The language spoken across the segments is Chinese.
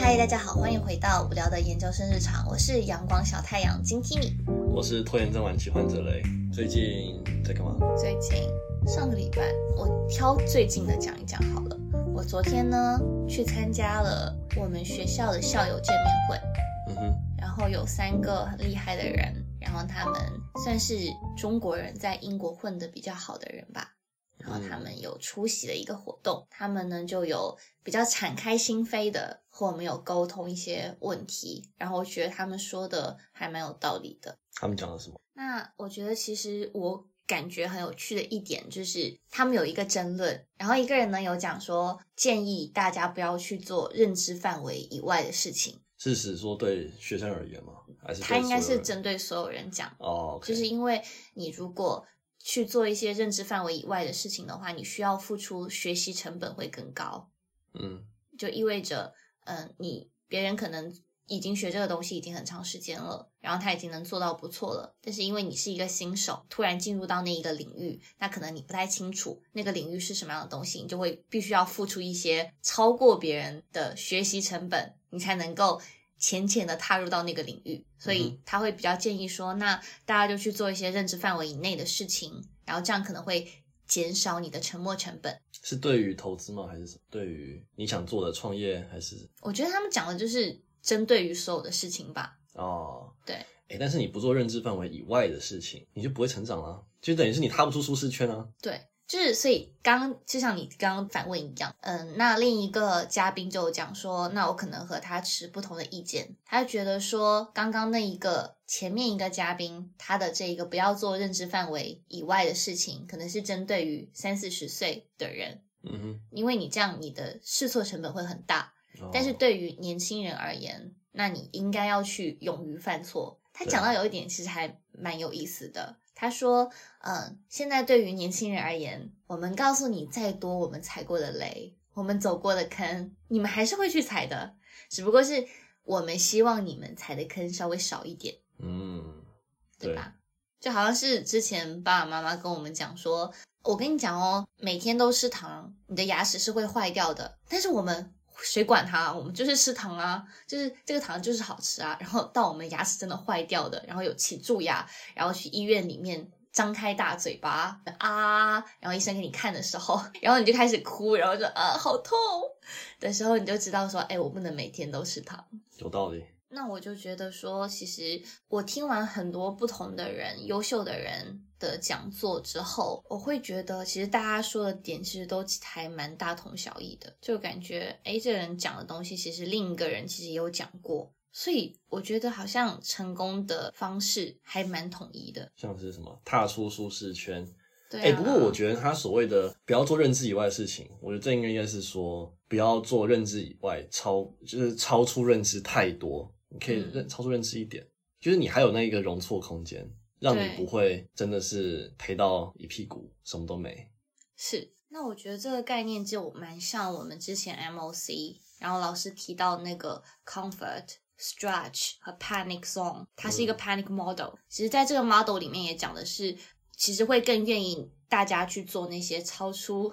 嗨，大家好，欢迎回到无聊的研究生日常，我是阳光小太阳金 Kimi。我是拖延症晚期患者雷，最近在干嘛？最近上个礼拜，我挑最近的讲一讲好了。我昨天呢去参加了我们学校的校友见面会，嗯哼，然后有三个很厉害的人，然后他们算是中国人在英国混的比较好的人吧。然后他们有出席了一个活动，他们呢就有比较敞开心扉的和我们有沟通一些问题，然后我觉得他们说的还蛮有道理的。他们讲了什么？那我觉得其实我感觉很有趣的一点就是，他们有一个争论，然后一个人呢有讲说，建议大家不要去做认知范围以外的事情，是指说对学生而言吗？还是他应该是针对所有人讲。哦就是因为你如果去做一些认知范围以外的事情的话，你需要付出学习成本会更高，嗯。就意味着，嗯、你别人可能已经学这个东西已经很长时间了，然后他已经能做到不错了，但是因为你是一个新手，突然进入到那一个领域，那可能你不太清楚那个领域是什么样的东西，你就会必须要付出一些超过别人的学习成本，你才能够浅浅的踏入到那个领域，所以他会比较建议说，那大家就去做一些认知范围以内的事情，然后这样可能会减少你的沉没成本。是对于投资吗？还是对于你想做的创业？还是我觉得他们讲的就是针对于所有的事情吧。哦，对，哎，但是你不做认知范围以外的事情，你就不会成长啦，就等于是你踏不出舒适圈啊。对，就是所以刚就像你刚刚反问一样，嗯，那另一个嘉宾就讲说，那我可能和他持不同的意见，他觉得说刚刚那一个前面一个嘉宾他的这一个不要做认知范围以外的事情，可能是针对于三四十岁的人，嗯因为你这样你的试错成本会很大，哦但是对于年轻人而言，那你应该要去勇于犯错。他讲到有一点其实还蛮有意思的。他说：“嗯，现在对于年轻人而言，我们告诉你再多我们踩过的雷，我们走过的坑，你们还是会去踩的，只不过是我们希望你们踩的坑稍微少一点，嗯，对吧？就好像是之前爸爸妈妈跟我们讲说，我跟你讲哦，每天都吃糖，你的牙齿是会坏掉的。但是我们谁管它？我们就是吃糖啊，就是这个糖就是好吃啊。然后到我们牙齿真的坏掉的，然后有起蛀牙，然后去医院里面张开大嘴巴啊，然后医生给你看的时候，然后你就开始哭，然后就啊好痛的时候，你就知道说，哎，我不能每天都吃糖。有道理。那我就觉得说，其实我听完很多不同的人、优秀的人的讲座之后，我会觉得，其实大家说的点其实都还蛮大同小异的，就感觉，诶，这个人讲的东西，其实另一个人其实也有讲过，所以我觉得好像成功的方式还蛮统一的。像是什么踏出舒适圈，对、啊，哎、不过我觉得他所谓的不要做认知以外的事情，我觉得这应该应该是说不要做认知以外超，就是超出认知太多，你可以嗯。认、超出认知一点，就是你还有那一个容错空间，让你不会真的是赔到一屁股，什么都没。是，那我觉得这个概念就蛮像我们之前 MOC，然后老师提到那个 comfort、stretch 和 panic zone，它是一个 panic model。其实在这个 model 里面也讲的是，其实会更愿意大家去做那些超出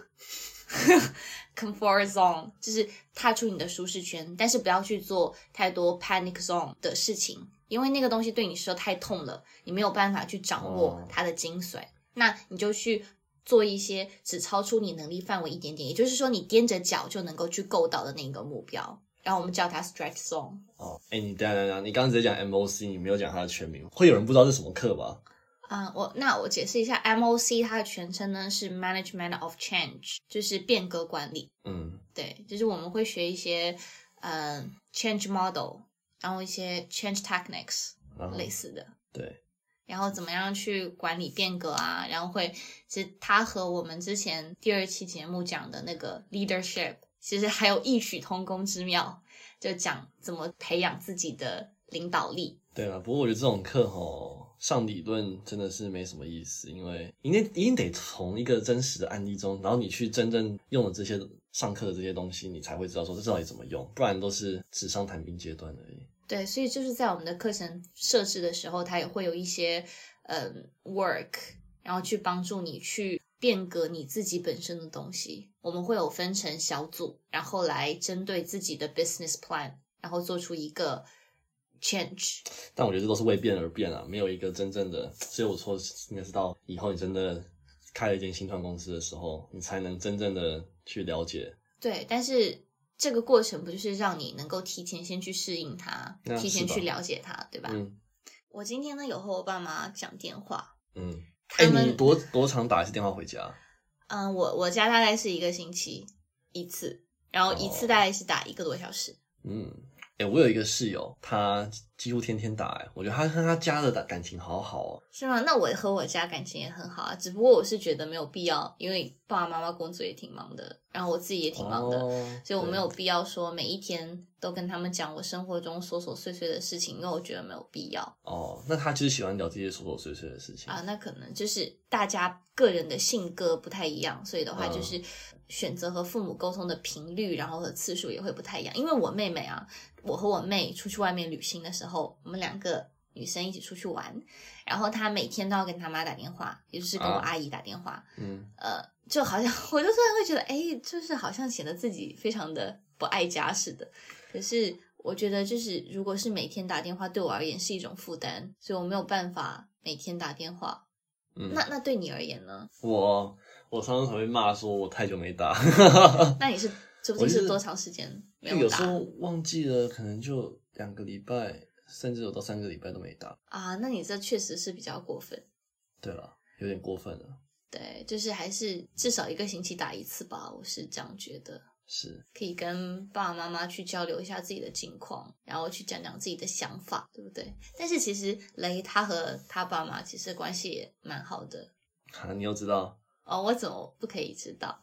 comfort zone，就是踏出你的舒适圈，但是不要去做太多 panic zone 的事情，因为那个东西对你说太痛了，你没有办法去掌握哦它的精髓。那你就去做一些只超出你能力范围一点点，也就是说你踮着脚就能够去够到的那个目标。然后我们叫它 stretch zone。哦，哎、你等一下等下，你刚刚直接讲 MOC，你没有讲它的全名，会有人不知道是什么课吧？啊、我那我解释一下，MOC 它的全称呢是 Management of Change，就是变革管理。嗯，对，就是我们会学一些呃 change model，然后一些 change techniques 类似的。对，然后怎么样去管理变革啊？然后会，其实它和我们之前第二期节目讲的那个 leadership，其实还有异曲同工之妙，就讲怎么培养自己的领导力。对啊，不过我觉得这种课吼上理论真的是没什么意思，因为一定一定得从一个真实的案例中，然后你去真正用了这些上课的这些东西，你才会知道说这到底怎么用，不然都是纸上谈兵阶段而已。对，所以就是在我们的课程设置的时候，它也会有一些呃 work，然后去帮助你去变革你自己本身的东西。我们会有分成小组，然后来针对自己的 business plan 然后做出一个 change。但我觉得这都是为变而变啊，没有一个真正的。所以我说，应该是到以后你真的开了一间新创公司的时候，你才能真正的去了解。对，但是这个过程不就是让你能够提前先去适应它，提前去了解它，对吧？嗯我今天呢有和我爸妈讲电话，嗯。哎、他们你多多长打一次电话回家？嗯，我我家大概是一个星期一次，然后一次哦大概是打一个多小时。嗯，哎、我有一个室友，他几乎天天打、哎，我觉得他跟他家的感情好好哦。是吗？那我和我家感情也很好啊，只不过我是觉得没有必要，因为爸爸妈妈工作也挺忙的，然后我自己也挺忙的，哦所以我没有必要说每一天都跟他们讲我生活中琐琐碎碎的事情，因为我觉得没有必要哦，那他就是喜欢聊这些琐琐碎碎的事情啊。那可能就是大家个人的性格不太一样，所以的话嗯就是选择和父母沟通的频率，然后和次数也会不太一样。因为我妹妹啊，我和我妹出去外面旅行的时候，我们两个女生一起出去玩，然后她每天都要跟她妈打电话，也就是跟我啊阿姨打电话，嗯，呃，就好像 我就突然会觉得，哎，就是好像显得自己非常的不爱家似的。可是我觉得，就是如果是每天打电话，对我而言是一种负担，所以我没有办法每天打电话。嗯那那对你而言呢？我我常常会被骂说我太久没打，那你是究竟是多长时间没打有时候忘记了，可能就两个礼拜，甚至有到三个礼拜都没打。啊？那你这确实是比较过分。对了，有点过分了。对，就是还是至少一个星期打一次吧，我是这样觉得。是，可以跟爸爸妈妈去交流一下自己的近况，然后去讲讲自己的想法，对不对？但是其实雷他和他爸妈其实关系也蛮好的啊，你又知道，哦。我怎么不可以知道？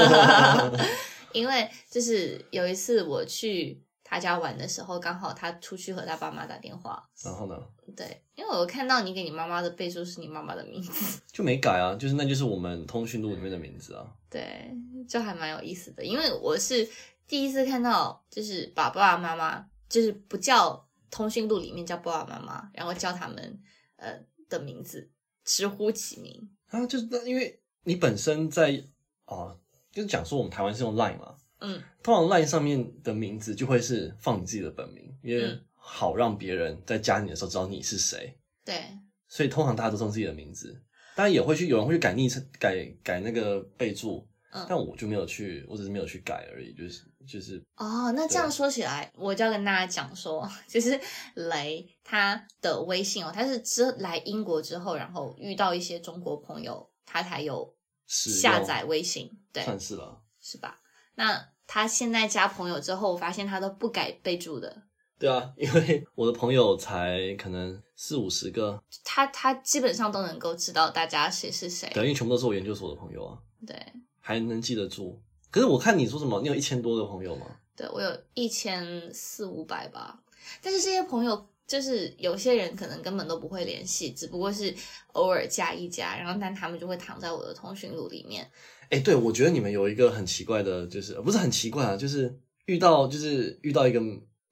因为就是有一次我去他家玩的时候，刚好他出去和他爸妈打电话，然后呢对，因为我看到你给你妈妈的备注是你妈妈的名字，就没改啊，就是那就是我们通讯录里面的名字啊。对，就还蛮有意思的。因为我是第一次看到，就是把爸爸妈妈，就是不叫通讯录里面叫爸爸妈妈，然后叫他们呃的名字，直呼其名。啊，就是那因为你本身在哦，就是讲说我们台湾是用 Line 嘛，嗯，通常 Line 上面的名字就会是放你自己的本名，因为嗯好让别人在加你的时候知道你是谁，对，所以通常大家都是用自己的名字。当然也会去有人会去改昵称、改改那个备注，嗯但我就没有去，我只是没有去改而已，就是就是哦，那这样说起来，我就要跟大家讲说，其实雷他的微信哦，他是之来英国之后，然后遇到一些中国朋友，他才有下载微信，对，算是了。是吧？那他现在加朋友之后，我发现他都不改备注的，对啊，因为我的朋友才可能四五十个，他他基本上都能够知道大家谁是谁。对，因为全部都是我研究所的朋友啊，对还能记得住。可是我看你说什么，你有一千多个朋友吗？对我有一千四五百吧，但是这些朋友就是有些人可能根本都不会联系，只不过是偶尔加一加，然后但他们就会躺在我的通讯录里面。哎，对，我觉得你们有一个很奇怪的，就是呃不是很奇怪啊，就是遇到就是遇到一个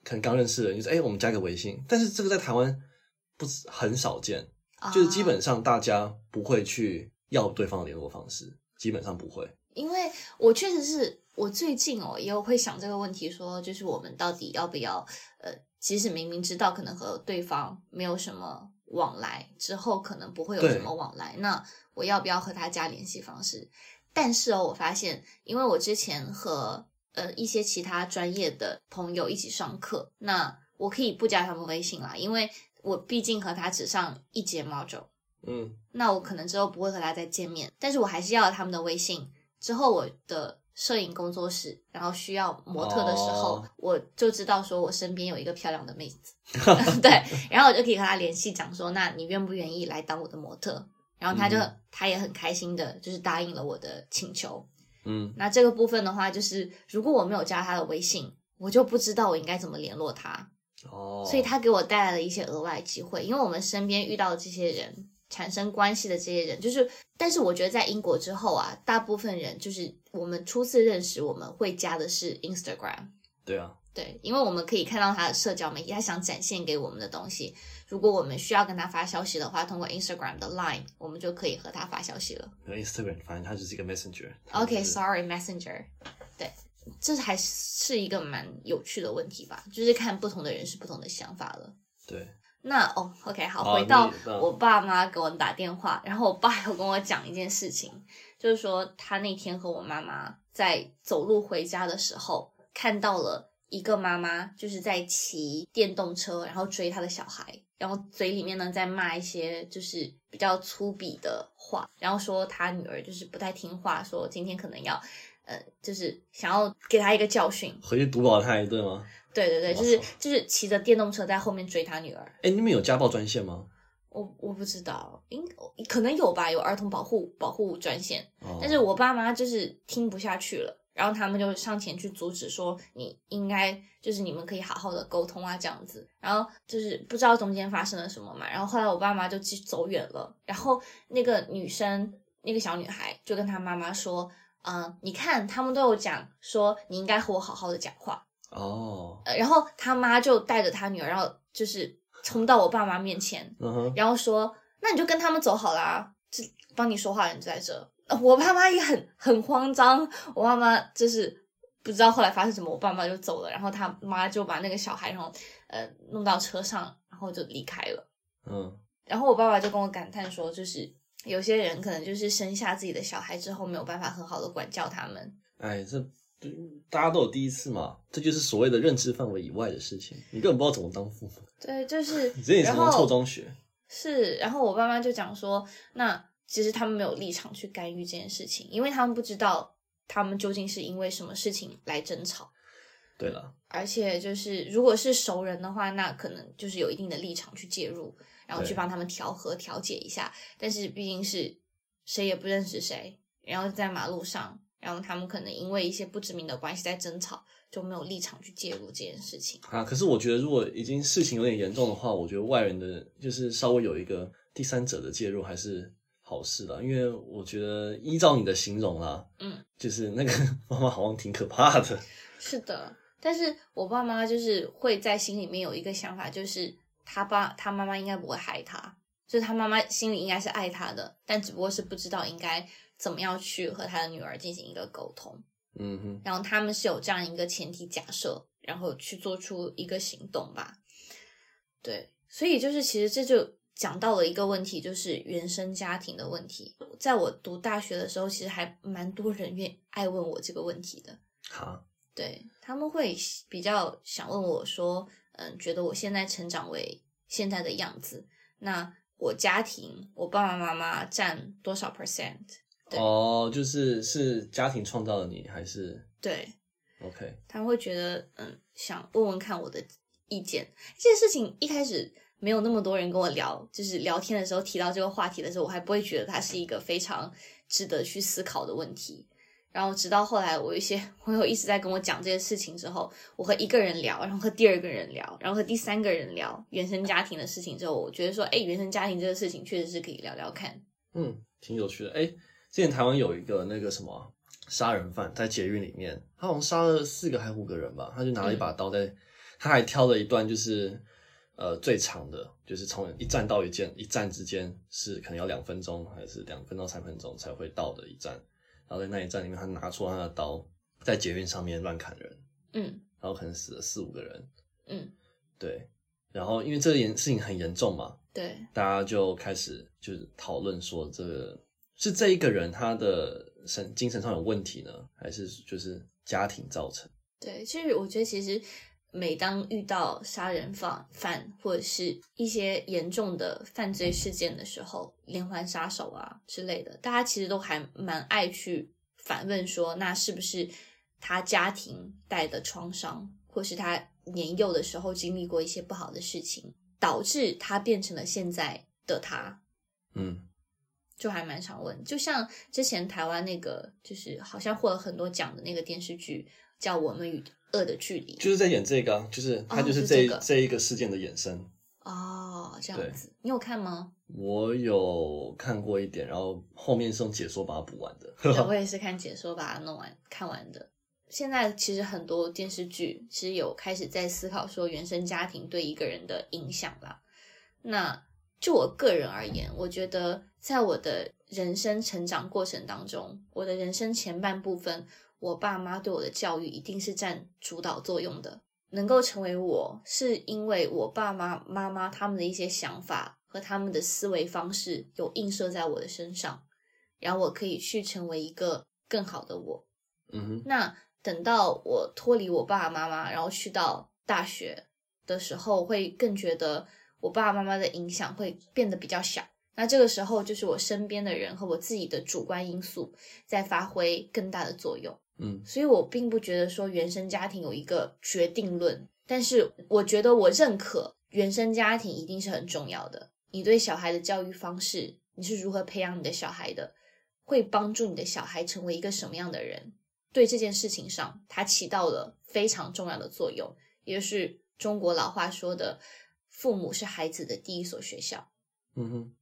可能刚认识的人，就是哎，我们加个微信，但是这个在台湾不是很少见，就是基本啊上大家不会去要对方的联络方式，基本上不会。因为我确实是我最近哦，也有会想这个问题说就是我们到底要不要呃，即使明明知道可能和对方没有什么往来，之后可能不会有什么往来，那我要不要和他加联系方式？但是哦，我发现，因为我之前和呃一些其他专业的朋友一起上课，那我可以不加他们微信啦，因为我毕竟和他只上一节 module。嗯，那我可能之后不会和他再见面，但是我还是要他们的微信。之后我的摄影工作室，然后需要模特的时候，哦我就知道说我身边有一个漂亮的妹子 对，然后我就可以和他联系，讲说，那你愿不愿意来当我的模特？然后他就、嗯他也很开心的，就是答应了我的请求。嗯，那这个部分的话，就是如果我没有加他的微信，我就不知道我应该怎么联络他。哦，所以他给我带来了一些额外机会，因为我们身边遇到的这些人，产生关系的这些人，就是，但是我觉得在英国之后啊，大部分人就是我们初次认识，我们会加的是 Instagram，对啊，对，因为我们可以看到他的社交媒体，他想展现给我们的东西。如果我们需要跟他发消息的话，通过 Instagram 的 Line，我们就可以和他发消息了。Instagram，反正它就是一个 Messenger 它就是。OK，Sorry，Messenger。对，这还是一个蛮有趣的问题吧，就是看不同的人是不同的想法了。对，那哦，OK，好，回到我爸妈给我打电话，然后我爸有跟我讲一件事情，就是说他那天和我妈妈在走路回家的时候，看到了一个妈妈就是在骑电动车，然后追她的小孩，然后嘴里面呢在骂一些就是比较粗鄙的话，然后说她女儿就是不太听话，说今天可能要。呃，就是想要给他一个教训，回去毒饱他一顿吗？对对对，就是就是骑着电动车在后面追他女儿，哎，你们有家暴专线吗？我我不知道，应可能有吧，有儿童保护保护专线，哦但是我爸妈就是听不下去了，然后他们就上前去阻止，说你应该就是你们可以好好的沟通啊，这样子。然后就是不知道中间发生了什么嘛，然后后来我爸妈就走远了，然后那个女生那个小女孩就跟她妈妈说，嗯、你看他们都有讲说你应该和我好好的讲话，哦，呃，然后他妈就带着他女儿，然后就是冲到我爸妈面前，然后说：“那你就跟他们走好啦，这帮你说话的人就在这。呃”我爸妈也很很慌张，我爸妈就是不知道后来发生什么，我爸妈就走了，然后他妈就把那个小孩然后呃弄到车上，然后就离开了。嗯，然后我爸爸就跟我感叹说，就是有些人可能就是生下自己的小孩之后没有办法很好的管教他们。哎，这这大家都有第一次嘛，这就是所谓的认知范围以外的事情，你根本不知道怎么当父母，对，就是 你这也是从然后臭中学。是，然后我爸妈就讲说，那其实他们没有立场去干预这件事情，因为他们不知道他们究竟是因为什么事情来争吵，对了，而且就是如果是熟人的话，那可能就是有一定的立场去介入，然后去帮他们调和调解一下。但是毕竟是谁也不认识谁，然后在马路上，然后他们可能因为一些不知名的关系在争吵，就没有立场去介入这件事情。啊，可是我觉得如果已经事情有点严重的话，我觉得外人的就是稍微有一个第三者的介入还是好事啦，因为我觉得依照你的形容啦，嗯，就是那个妈妈好像挺可怕的。是的，但是我爸妈就是会在心里面有一个想法，就是他爸他妈妈应该不会害他，就是他妈妈心里应该是爱他的，但只不过是不知道应该怎么样去和他的女儿进行一个沟通。嗯哼，然后他们是有这样一个前提假设，然后去做出一个行动吧。对，所以就是其实这就讲到了一个问题，就是原生家庭的问题。在我读大学的时候，其实还蛮多人愿爱问我这个问题的。好，对他们会比较想问我说，嗯，觉得我现在成长为现在的样子，那我家庭，我爸爸妈妈占多少 percent？对哦，就是是家庭创造了你，还是对，OK？他们会觉得，嗯，想问问看我的意见。这件事情一开始没有那么多人跟我聊，就是聊天的时候提到这个话题的时候，我还不会觉得它是一个非常值得去思考的问题。然后直到后来，我有一些朋友一直在跟我讲这些事情之后，我和一个人聊，然后和第二个人聊，然后和第三个人聊原生家庭的事情之后，我觉得说，哎，原生家庭这个事情确实是可以聊聊看。嗯，挺有趣的。哎，之前台湾有一个那个什么杀人犯在捷运里面，他好像杀了四个还五个人吧，他就拿了一把刀在，他还挑了一段就是呃最长的，就是从一站到一站一站之间是可能要两分钟还是两分到三分钟才会到的一站，然后在那一站里面，他拿出他的刀在捷运上面乱砍人，嗯。然后可能死了四五个人，嗯，对，然后因为这个严事情很严重嘛，对，大家就开始就是讨论说，这个是这一个人他的神精神上有问题呢，还是就是家庭造成？对，其实我觉得，其实每当遇到杀人犯犯或者是一些严重的犯罪事件的时候，连环杀手啊之类的，大家其实都还蛮爱去反问说，那是不是他家庭带的创伤，或是他年幼的时候经历过一些不好的事情，导致他变成了现在的他？嗯，就还蛮常问，就像之前台湾那个，就是好像获了很多奖的那个电视剧，叫《我们与恶的距离》。就是在演这个、啊，就是他哦就是这、个这一个事件的衍生。哦，这样子，你有看吗？我有看过一点，然后后面是用解说把它补完的。对，我也是看解说把它弄完看完的。现在其实很多电视剧其实有开始在思考说原生家庭对一个人的影响啦。那就我个人而言，我觉得在我的人生成长过程当中，我的人生前半部分，我爸妈对我的教育一定是占主导作用的。能够成为我，是因为我爸妈妈妈他们的一些想法和他们的思维方式有映射在我的身上，然后我可以去成为一个更好的我。嗯哼，那等到我脱离我爸爸妈妈，然后去到大学的时候，会更觉得我爸爸妈妈的影响会变得比较小。那这个时候，就是我身边的人和我自己的主观因素在发挥更大的作用。嗯所以我并不觉得说原生家庭有一个决定论，但是我觉得我认可原生家庭一定是很重要的。你对小孩的教育方式，你是如何培养你的小孩的，会帮助你的小孩成为一个什么样的人？对这件事情上，它起到了非常重要的作用，也就是中国老话说的“父母是孩子的第一所学校嗯哼，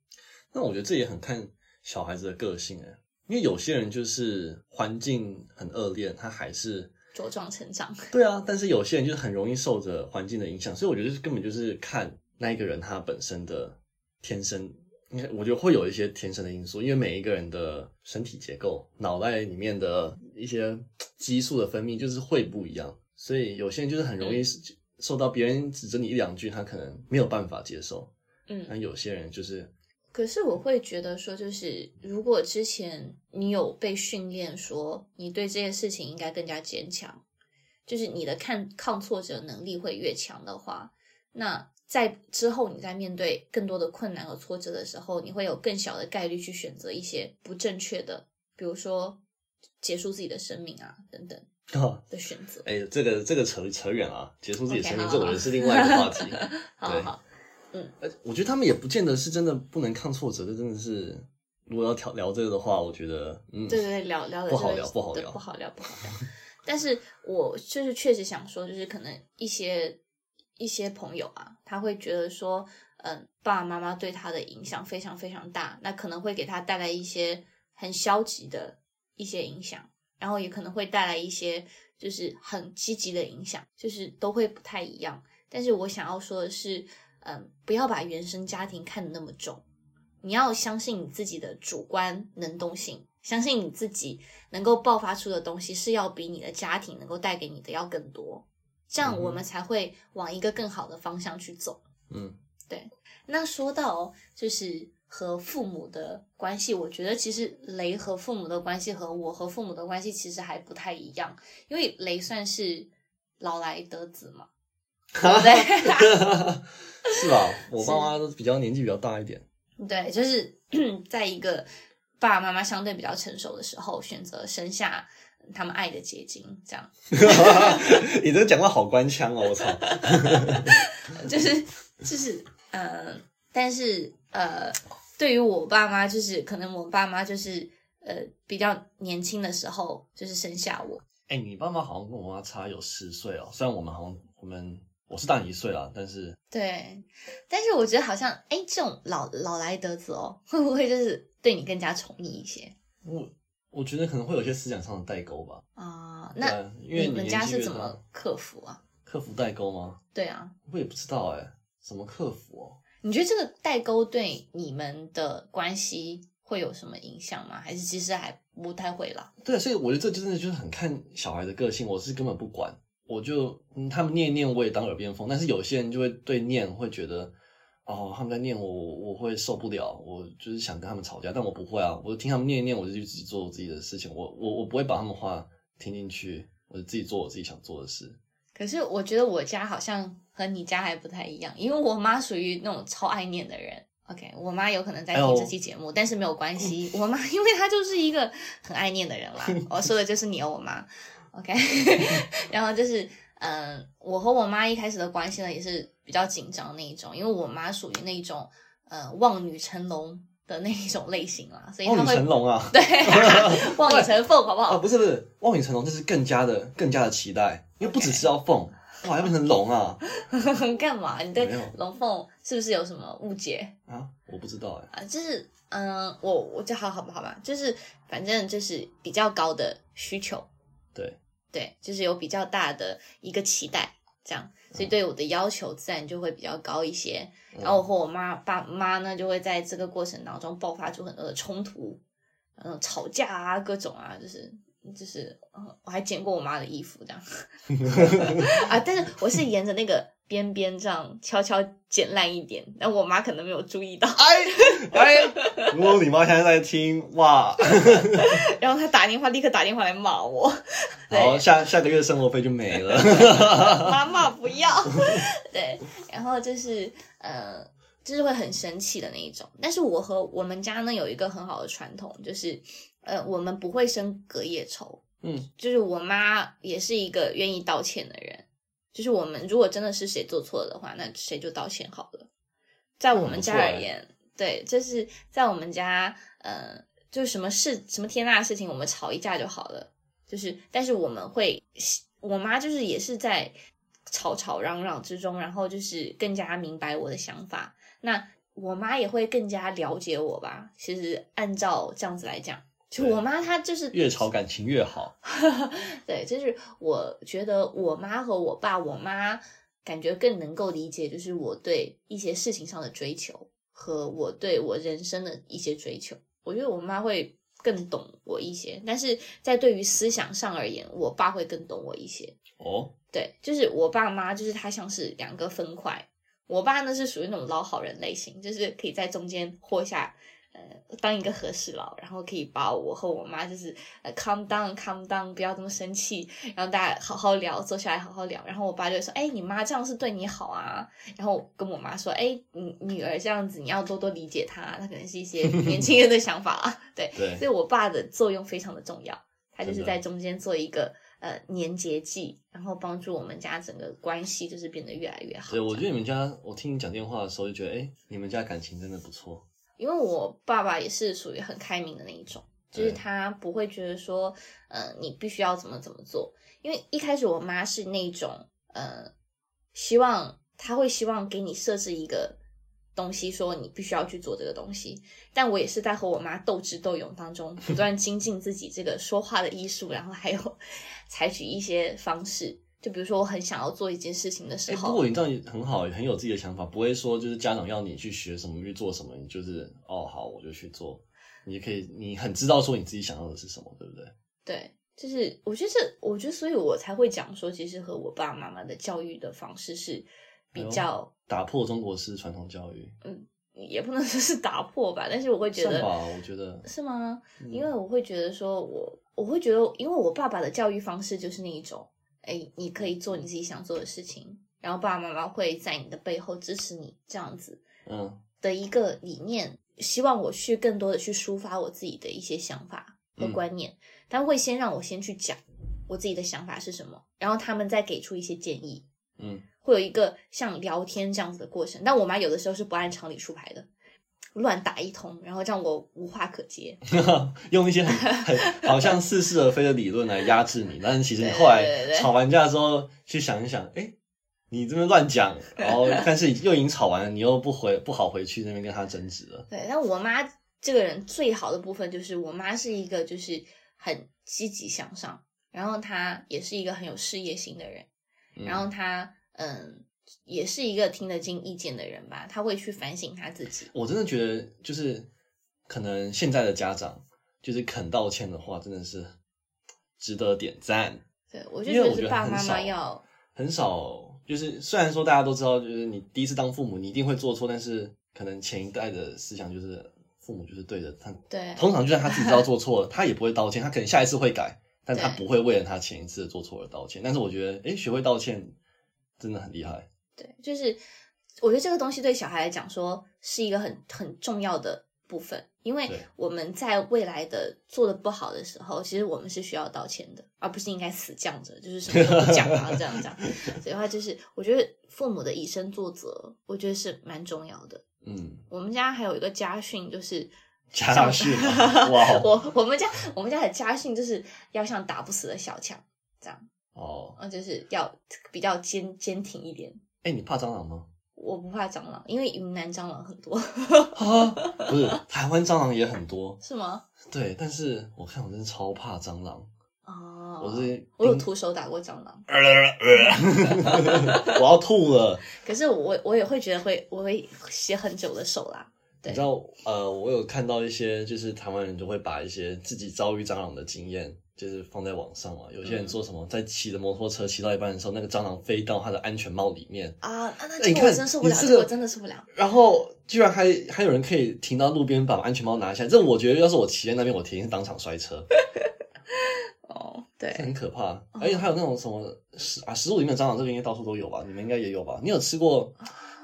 那我觉得这也很看小孩子的个性哎，因为有些人就是环境很恶劣，他还是”，茁壮成长。对啊，但是有些人就是很容易受着环境的影响，所以我觉得根本就是看那一个人他本身的天生，应该我觉得会有一些天生的因素，因为每一个人的身体结构、脑袋里面的一些 激素的分泌就是会不一样，所以有些人就是很容易受到别人指责你一两句，他可能没有办法接受，嗯，但有些人就是可是我会觉得说，就是如果之前你有被训练说你对这件事情应该更加坚强，就是你的抗抗挫折能力会越强的话，那在之后你在面对更多的困难和挫折的时候，你会有更小的概率去选择一些不正确的，比如说结束自己的生命啊等等啊。的选择。哎、这个这个扯扯远了啊，结束自己生命这我觉得是另外一个话题。对好好，呃我觉得他们也不见得是真的不能抗挫折，这真的是如果要聊聊这个的话，我觉得嗯，对对对，聊聊的不好聊不好聊不好聊，不好聊。但是我就是确实想说，就是可能一些一些朋友啊，他会觉得说，嗯，爸爸妈妈对他的影响非常非常大，那可能会给他带来一些很消极的一些影响，然后也可能会带来一些就是很积极的影响，就是都会不太一样。但是我想要说的是，嗯，不要把原生家庭看得那么重。你要相信你自己的主观能动性，相信你自己能够爆发出的东西是要比你的家庭能够带给你的要更多，这样我们才会往一个更好的方向去走。嗯对那说到就是和父母的关系，我觉得其实雷和父母的关系和我和父母的关系其实还不太一样，因为雷算是老来得子嘛，对？是吧？我爸妈都比较年纪比较大一点，对，就是在一个爸爸妈妈相对比较成熟的时候，选择生下他们爱的结晶，这样 你这个讲话好官腔哦，我操！就是就是呃，但是呃，对于我爸妈，就是可能我爸妈就是呃比较年轻的时候就是生下我，哎、你爸妈好像跟我妈差有十岁哦，虽然我们好像我们我是大你一岁啦，但是对，但是我觉得好像哎，这种老老来得子哦，会不会就是对你更加宠溺一些我我觉得可能会有些思想上的代沟吧。啊、对那啊因为你们家是怎么克服啊？克服代沟吗？对啊，我也不知道哎、怎么克服哦？你觉得这个代沟对你们的关系会有什么影响吗？还是其实还不太会啦？对，所以我觉得这真的就是很看小孩的个性，我是根本不管，我就、嗯、他们念一念我也当耳边风，但是有些人就会对念会觉得，哦，他们在念我，我我会受不了，我就是想跟他们吵架，但我不会啊，我就听他们念一念，我就去自己做我自己的事情，我我我不会把他们话听进去，我就自己做我自己想做的事。可是我觉得我家好像和你家还不太一样，因为我妈属于那种超爱念的人。OK，我妈有可能在听这期节目，但是没有关系，我妈因为她就是一个很爱念的人啦。我说的就是你哦，我妈。OK，然后就是嗯、我和我妈一开始的关系呢也是比较紧张那一种，因为我妈属于那种呃望女成龙的那一种类型啦，所以她望女会成龙啊！对 望女成凤，好不好啊，好？不是不是，望女成龙，就是更加的更加的期待，因为不只是要凤，哇，要变成龙啊！干嘛？你对龙凤是不是有什么误解？啊，我不知道哎、啊，就是嗯，我我就好好吧，好吧，就是反正就是比较高的需求，对，对，就是有比较大的一个期待，这样，所以对我的要求自然就会比较高一些。然后我和我妈爸妈呢，就会在这个过程当中爆发出很多的冲突，嗯，吵架啊，各种啊，就是就是嗯我还剪过我妈的衣服这样。啊，但是我是沿着那个边边这样悄悄剪烂一点，但我妈可能没有注意到，哎哎，如果你妈现在在听，哇，然后她打电话立刻打电话来骂我，然后，下下个月生活费就没了。妈妈不要，对，然后就是呃，就是会很生气的那一种。但是我和我们家呢有一个很好的传统，就是呃，我们不会生隔夜仇。嗯，就是我妈也是一个愿意道歉的人。就是我们如果真的是谁做错了的话，那谁就道歉好了。在我们家而言，对，就是在我们家，呃，就是什么事什么天大的事情，我们吵一架就好了。就是，但是我们会，我妈就是也是在吵吵嚷嚷之中，然后就是更加明白我的想法。那我妈也会更加了解我吧。其实按照这样子来讲，就我妈她就是越吵感情越好。对，就是我觉得我妈和我爸，我妈感觉更能够理解，就是我对一些事情上的追求和我对我人生的一些追求。我觉得我妈会更懂我一些，但是在对于思想上而言，我爸会更懂我一些。哦，对，就是我爸妈，就是他像是两个分块。我爸呢是属于那种老好人类型，就是可以在中间活下，呃，当一个和事佬，然后可以把我和我妈就是呃 calm down calm down，不要这么生气，然后大家好好聊，坐下来好好聊。然后我爸就说，哎，你妈这样是对你好啊。然后跟我妈说，哎，你女儿这样子，你要多多理解她，她可能是一些 年轻人的想法啊。对，对所以我爸的作用非常的重要，他就是在中间做一个呃粘结剂，然后帮助我们家整个关系就是变得越来越好。对，我觉得你们家，我听你讲电话的时候就觉得，哎，你们家感情真的不错。因为我爸爸也是属于很开明的那一种，就是他不会觉得说，呃，你必须要怎么怎么做。因为一开始我妈是那种，呃，希望他会希望给你设置一个东西，说你必须要去做这个东西。但我也是在和我妈斗智斗勇当中，不断精进自己这个说话的艺术，然后还有 采取一些方式。就比如说，我很想要做一件事情的时哎，候，不过你这样也很好，很有自己的想法，不会说就是家长要你去学什么去做什么，你就是哦好我就去做，你可以你很知道说你自己想要的是什么，对不对？对，就是我觉得这，我觉得所以我才会讲说，其实和我爸爸妈妈的教育的方式是比较，打破中国式传统教育，嗯也不能说是打破吧，但是我会觉得吧，我觉得是吗？嗯因为我会觉得说我，我会觉得，因为我爸爸的教育方式就是那一种，哎，你可以做你自己想做的事情，然后爸爸妈妈会在你的背后支持你，这样子嗯的一个理念，希望我去更多的去抒发我自己的一些想法和嗯观念，但会先让我先去讲我自己的想法是什么，然后他们再给出一些建议，嗯，会有一个像聊天这样子的过程。但我妈有的时候是不按常理出牌的，乱打一通，然后让我无话可接。用一些很很好像似是而非的理论来压制你，但是其实你后来吵完架之后去想一想，哎，你这边乱讲，然后 但是又已经吵完了，你又不回不好回去那边跟他争执了，对，但我妈这个人最好的部分就是，我妈是一个就是很积极向上，然后她也是一个很有事业心的人，嗯。然后她嗯也是一个听得进意见的人吧，他会去反省他自己。我真的觉得，就是可能现在的家长，就是肯道歉的话，真的是值得点赞。对我就觉觉得是爸爸妈妈要很少，就是虽然说大家都知道，就是你第一次当父母，你一定会做错，但是可能前一代的思想就是父母就是对的，他对通常就算他自己知道做错了，他也不会道歉，他可能下一次会改，但他不会为了他前一次的做错而道歉。但是我觉得，哎，学会道歉真的很厉害。对，就是我觉得这个东西对小孩来讲说是一个很很重要的部分，因为我们在未来的做的不好的时候，其实我们是需要道歉的，而不是应该死犟着，就是什么都不讲啊这样这样。所以的话，就是我觉得父母的以身作则，我觉得是蛮重要的。嗯，我们家还有一个家训，就是 家训啊，哇哦，我我们家我们家的家训就是要像打不死的小强这样，哦，呃，就是要比较坚坚挺一点。哎，你怕蟑螂吗？我不怕蟑螂，因为云南蟑螂很多，啊，不是，台湾蟑螂也很多，是吗？对，但是我看我真是超怕蟑螂，哦，我是我有徒手打过蟑螂，我要吐了。可是我我也会觉得会我会写很久的手啦。对你知道，呃，我有看到一些，就是台湾人就会把一些自己遭遇蟑螂的经验就是放在网上嘛。有些嗯人说什么，在骑着摩托车骑到一半的时候，那个蟑螂飞到他的安全帽里面，啊，那那哎你这个我看真受不了，这个我真的受不了。然后居然还还有人可以停到路边把安全帽拿下来。这我觉得要是我骑在那边，我铁定是当场摔车，哦，对，很可怕。而且还有那种什么食啊，食物里面的蟑螂，这个应该到处都有吧？你们应该也有吧？你有吃过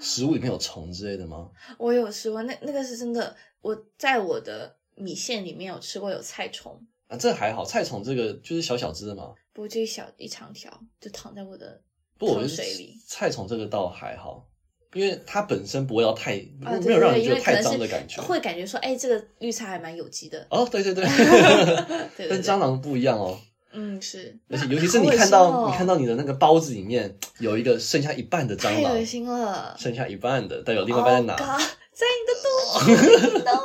食物里面有虫之类的吗？我有吃过，那那个是真的，我在我的米线里面有吃过有菜虫，啊，这还好，菜虫这个就是小小只的嘛。不过就一小一长条，就躺在我的不我水里。菜虫这个倒还好，因为它本身不会要太、没有让人觉得太脏的感觉。会感觉说，哎，这个绿菜还蛮有机的。哦，对对对，对 对对，跟蟑螂不一样哦。嗯是，而且尤其是你看到、哦你看到你的那个包子里面有一个剩下一半的蟑螂太恶，心了，剩下一半的，代表另外一半在哪 Oh God，在你的肚子里 no！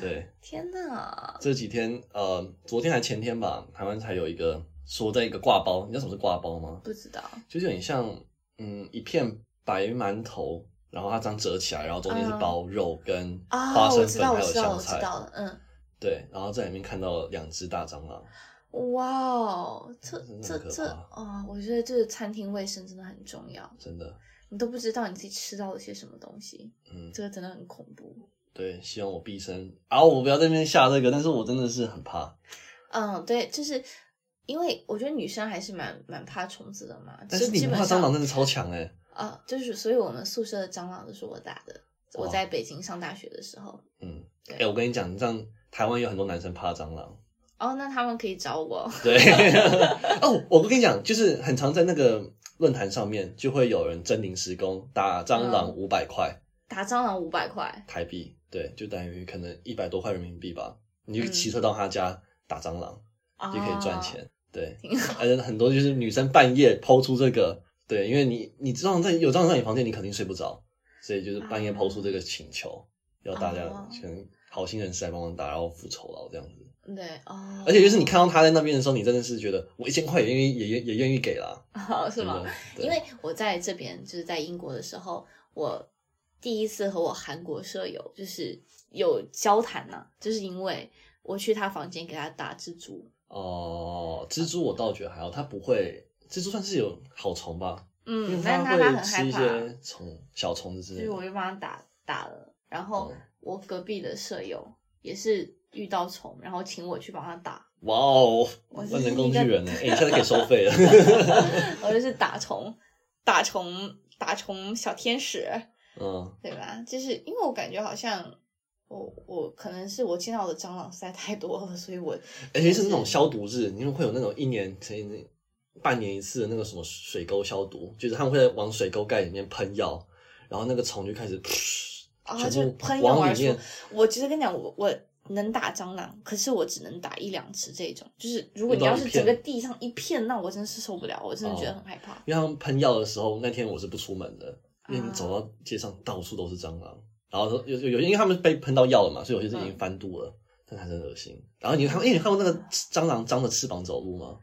对，天哪，这几天呃，昨天还前天吧，台湾才有一个说在一个挂包，你知道什么是挂包吗？不知道就是有点像嗯一片白馒头，然后它这样折起来，然后中间是嗯包肉跟啊，花生粉还有香菜，道了，嗯。对，然后在里面看到两只大蟑螂，哇哦，这这这啊哦，我觉得这个餐厅卫生真的很重要。真的，你都不知道你自己吃到了些什么东西，嗯，这个真的很恐怖。对，希望我毕生啊，我不要在那边下这个，但是我真的是很怕，嗯，对，就是因为我觉得女生还是蛮蛮怕虫子的嘛。但就是你不怕蟑螂真的超强哎、啊，就是所以我们宿舍的蟑螂都是我打的。我在北京上大学的时候，嗯，对哎、我跟你讲，这样台湾有很多男生怕蟑螂。哦，那他们可以找我。对，哦，我不跟你讲，就是很常在那个论坛上面，就会有人真临时工打蟑螂嗯五百块打蟑螂五百块，台币，对，就等于可能一百多块人民币吧。你就嗯骑车到他家打蟑螂，啊就可以赚钱。对，而且很多就是女生半夜抛出这个，对，因为你你知道在有蟑螂在你房间，你肯定睡不着，所以就是半夜抛出这个请求，要大家哦可能好心人士来帮忙打，然后复仇了这样子。对哦，而且就是你看到他在那边的时候，你真的是觉得我一千块也愿意也也也愿意给啦，哦，是吗？因为我在这边就是在英国的时候，我第一次和我韩国舍友就是有交谈呐、就是因为我去他房间给他打蜘蛛，哦，蜘蛛我倒觉得还好，它不会，蜘蛛算是有好虫吧，嗯，但是它他他会吃一很害怕，些虫小虫子之类的。所以我就帮他打打了。然后嗯我隔壁的舍友也是遇到虫，然后请我去帮他打，哇哦，万能工具人呢！哎，你现在可以收费了。我就是打虫，打虫打虫小天使，嗯，对吧？就是因为我感觉好像。我我可能是我见到的蟑螂实在太多了，所以我而且是那种消毒日，你们会有那种一年可以半年一次的那个什么水沟消毒，就是他们会往水沟盖里面喷药，然后那个虫就开始啊，就喷药而出。我其实跟你讲，我我能打蟑螂，可是我只能打一两次这种。就是如果你要是整个地上一片，那我真是受不了，我真的觉得哦很害怕。因为他们喷药的时候，那天我是不出门的，因为走到街上到处都是蟑螂，然后有有有，因为他们被喷到药了嘛，所以有些是已经嗯翻肚了，但还是很恶心。然后你看，因为你看过那个蟑螂张着翅膀走路吗？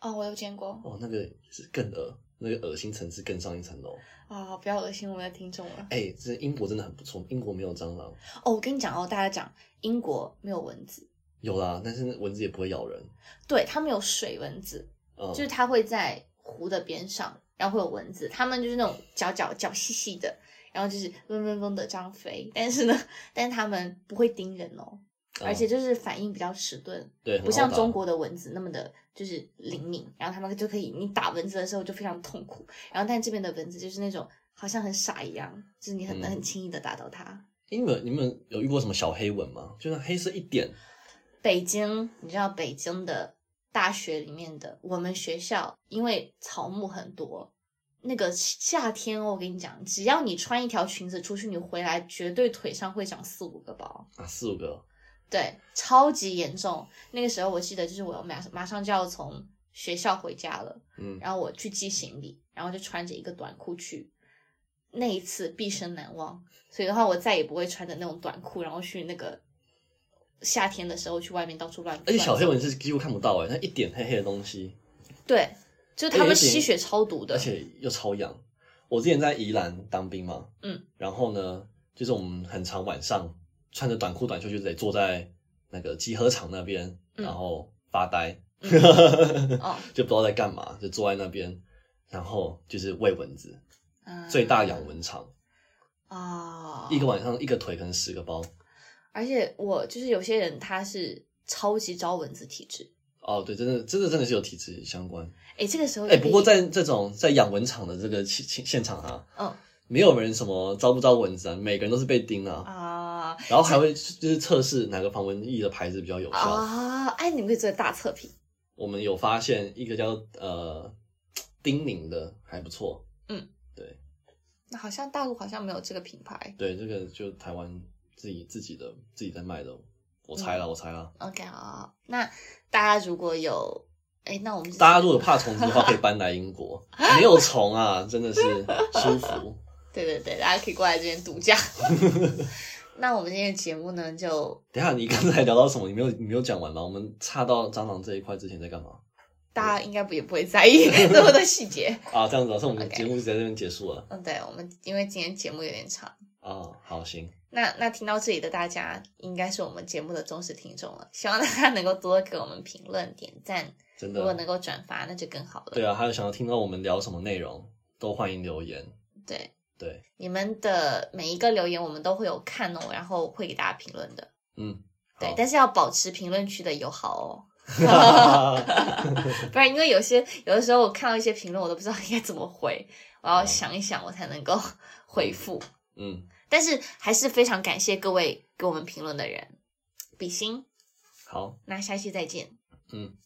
哦，我有见过哦，那个是更恶，那个恶心层次更上一层楼。啊、不要恶心我们的听众了。哎、这英国真的很不错，英国没有蟑螂，哦，我跟你讲哦，大家讲英国没有蚊子，有啦，但是蚊子也不会咬人。对，它没有水蚊子，嗯，就是它会在湖的边上，然后会有蚊子，它们就是那种脚脚脚细细的，然后就是嗡嗡嗡的这样飞，但是呢，但是它们不会叮人哦，而且就是反应比较迟钝，嗯对，不像中国的蚊子那么的，就是灵敏，然后他们就可以，你打蚊子的时候就非常痛苦，然后但这边的蚊子就是那种好像很傻一样，就是你很能嗯很轻易的打到它。你们你们有遇过什么小黑蚊吗？就是黑色一点，北京，你知道北京的大学里面的我们学校，因为草木很多，那个夏天哦，我跟你讲，只要你穿一条裙子出去，你回来绝对腿上会长四五个包。啊，四五个，对，超级严重。那个时候我记得，就是我马马上就要从学校回家了，嗯，然后我去寄行李，然后就穿着一个短裤去。那一次毕生难忘，所以的话，我再也不会穿着那种短裤，然后去那个夏天的时候去外面到处乱。而且小黑蚊是几乎看不到哎，它一点黑黑的东西，对，就是他们吸血超毒的，而且又超痒。我之前在宜兰当兵嘛，嗯，然后呢，就是我们很常晚上穿着短裤短袖就得坐在那个集合场那边，嗯。然后发呆，哦，就不知道在干嘛，就坐在那边，然后就是喂蚊子，嗯最大养蚊场，啊，一个晚上一个腿可能十个包。而且我就是有些人他是超级招蚊子体质，哦，对，真的，真的真的是有体质相关。哎，这个时候哎，不过在这种在养蚊场的这个现现现场啊，嗯没有人什么招不招蚊子啊，每个人都是被叮啊，啊然后还会就是测试哪个防蚊液的牌子比较有效。啊，哎，你们可以做大测评，我们有发现一个叫呃叮宁的还不错，嗯，对那好像大陆好像没有这个品牌。对，这个就台湾自己自己的自己在卖的，我猜嗯了，我猜了。OK 好，那大家如果有，哎，那我们大家如果怕虫子的话，可以搬来英国，没有虫啊，真的是舒服。对对对，大家可以过来这边度假。那我们今天的节目呢，就等一下，你刚才聊到什么？你没有你没有讲完吗？我们岔到蟑螂这一块之前在干嘛？大家应该不也不会在意这么多细节。啊，这样子啊，所以我们节目就在这边结束了。嗯，对，我们因为今天节目有点长，啊，好，行，那那听到这里的大家应该是我们节目的忠实听众了，希望大家能够多给我们评论、点赞，真的如果。能够转发，那就更好了。对啊，还有想要听到我们聊什么内容，都欢迎留言。对，对，你们的每一个留言我们都会有看哦，然后会给大家评论的。嗯，对，但是要保持评论区的友好哦。不然，因为有些有的时候我看到一些评论，我都不知道应该怎么回，我要想一想，我才能够回复。嗯，但是还是非常感谢各位给我们评论的人，比心。好，那下期再见。嗯。